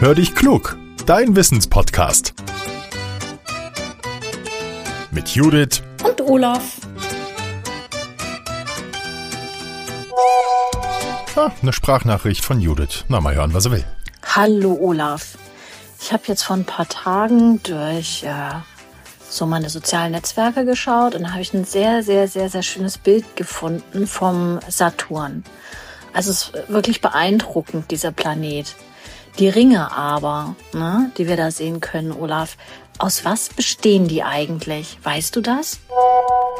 Hör dich klug, dein Wissenspodcast. Mit Judith und Olaf. Ah, eine Sprachnachricht von Judith. Na, mal hören, was er will. Hallo Olaf. Ich habe jetzt vor ein paar Tagen durch äh, so meine sozialen Netzwerke geschaut und da habe ich ein sehr, sehr, sehr, sehr schönes Bild gefunden vom Saturn. Also es ist wirklich beeindruckend, dieser Planet. Die Ringe aber, ne, die wir da sehen können, Olaf, aus was bestehen die eigentlich? Weißt du das?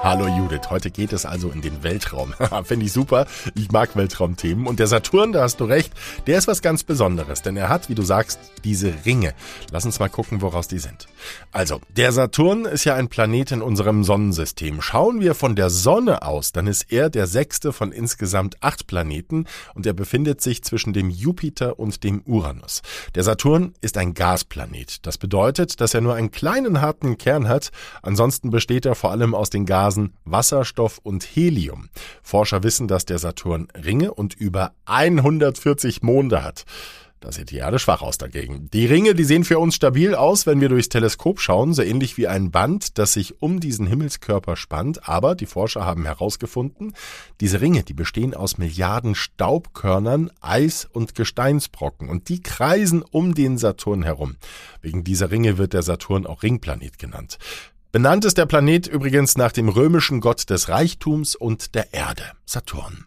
Hallo Judith, heute geht es also in den Weltraum. Finde ich super. Ich mag Weltraumthemen. Und der Saturn, da hast du recht, der ist was ganz Besonderes, denn er hat, wie du sagst, diese Ringe. Lass uns mal gucken, woraus die sind. Also, der Saturn ist ja ein Planet in unserem Sonnensystem. Schauen wir von der Sonne aus, dann ist er der sechste von insgesamt acht Planeten und er befindet sich zwischen dem Jupiter und dem Uranus. Der Saturn ist ein Gasplanet. Das bedeutet, dass er nur einen kleinen harten Kern hat. Ansonsten besteht er vor allem aus den Gasen Gasen Wasserstoff und Helium. Forscher wissen, dass der Saturn Ringe und über 140 Monde hat. Da sieht die Erde schwach aus dagegen. Die Ringe, die sehen für uns stabil aus, wenn wir durchs Teleskop schauen, so ähnlich wie ein Band, das sich um diesen Himmelskörper spannt. Aber die Forscher haben herausgefunden, diese Ringe, die bestehen aus Milliarden Staubkörnern, Eis und Gesteinsbrocken und die kreisen um den Saturn herum. Wegen dieser Ringe wird der Saturn auch Ringplanet genannt. Benannt ist der Planet übrigens nach dem römischen Gott des Reichtums und der Erde, Saturn.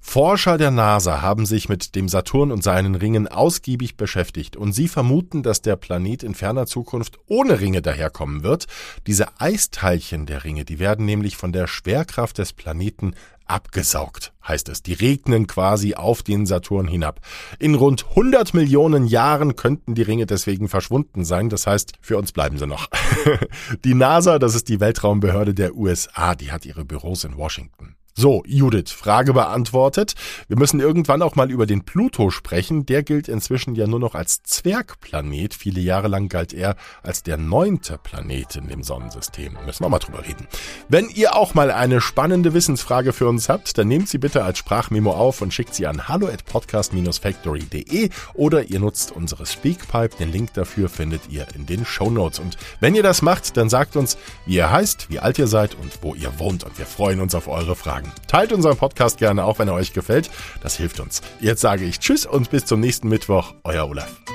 Forscher der NASA haben sich mit dem Saturn und seinen Ringen ausgiebig beschäftigt und sie vermuten, dass der Planet in ferner Zukunft ohne Ringe daherkommen wird. Diese Eisteilchen der Ringe, die werden nämlich von der Schwerkraft des Planeten abgesaugt, heißt es. Die regnen quasi auf den Saturn hinab. In rund 100 Millionen Jahren könnten die Ringe deswegen verschwunden sein. Das heißt, für uns bleiben sie noch. die NASA, das ist die Weltraumbehörde der USA, die hat ihre Büros in Washington. So, Judith, Frage beantwortet. Wir müssen irgendwann auch mal über den Pluto sprechen. Der gilt inzwischen ja nur noch als Zwergplanet. Viele Jahre lang galt er als der neunte Planet in dem Sonnensystem. Müssen wir mal drüber reden. Wenn ihr auch mal eine spannende Wissensfrage für uns habt, dann nehmt sie bitte als Sprachmemo auf und schickt sie an hallo at podcast-factory.de oder ihr nutzt unsere Speakpipe. Den Link dafür findet ihr in den Show Notes. Und wenn ihr das macht, dann sagt uns, wie ihr heißt, wie alt ihr seid und wo ihr wohnt. Und wir freuen uns auf eure Fragen sagen. Teilt unseren Podcast gerne auch, wenn er euch gefällt. Das hilft uns. Jetzt sage ich Tschüss und bis zum nächsten Mittwoch. Euer Olaf.